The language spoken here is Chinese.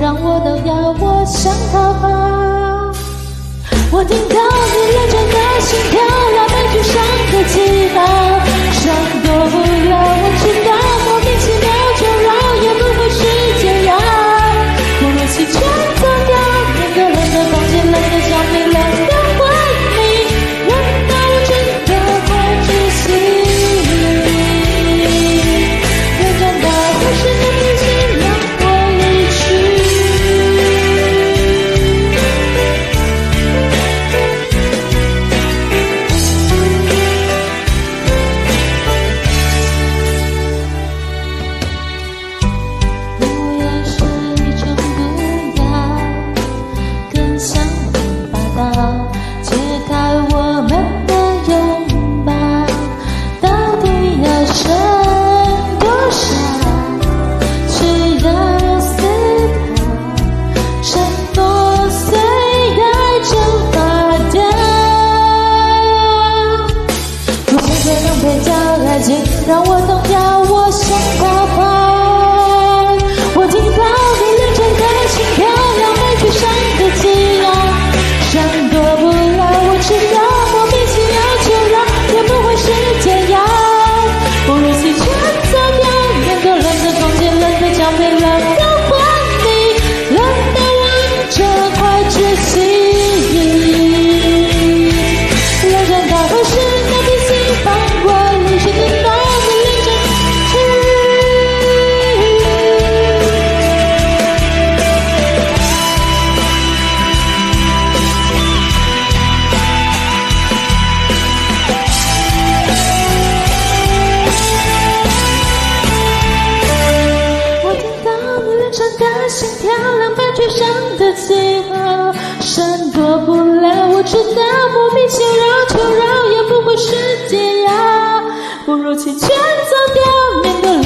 让我动摇，我想逃。两败俱伤的气候，闪躲不了。我知道，不必求饶，求饶也不会是解药。不如弃权，走掉，面的。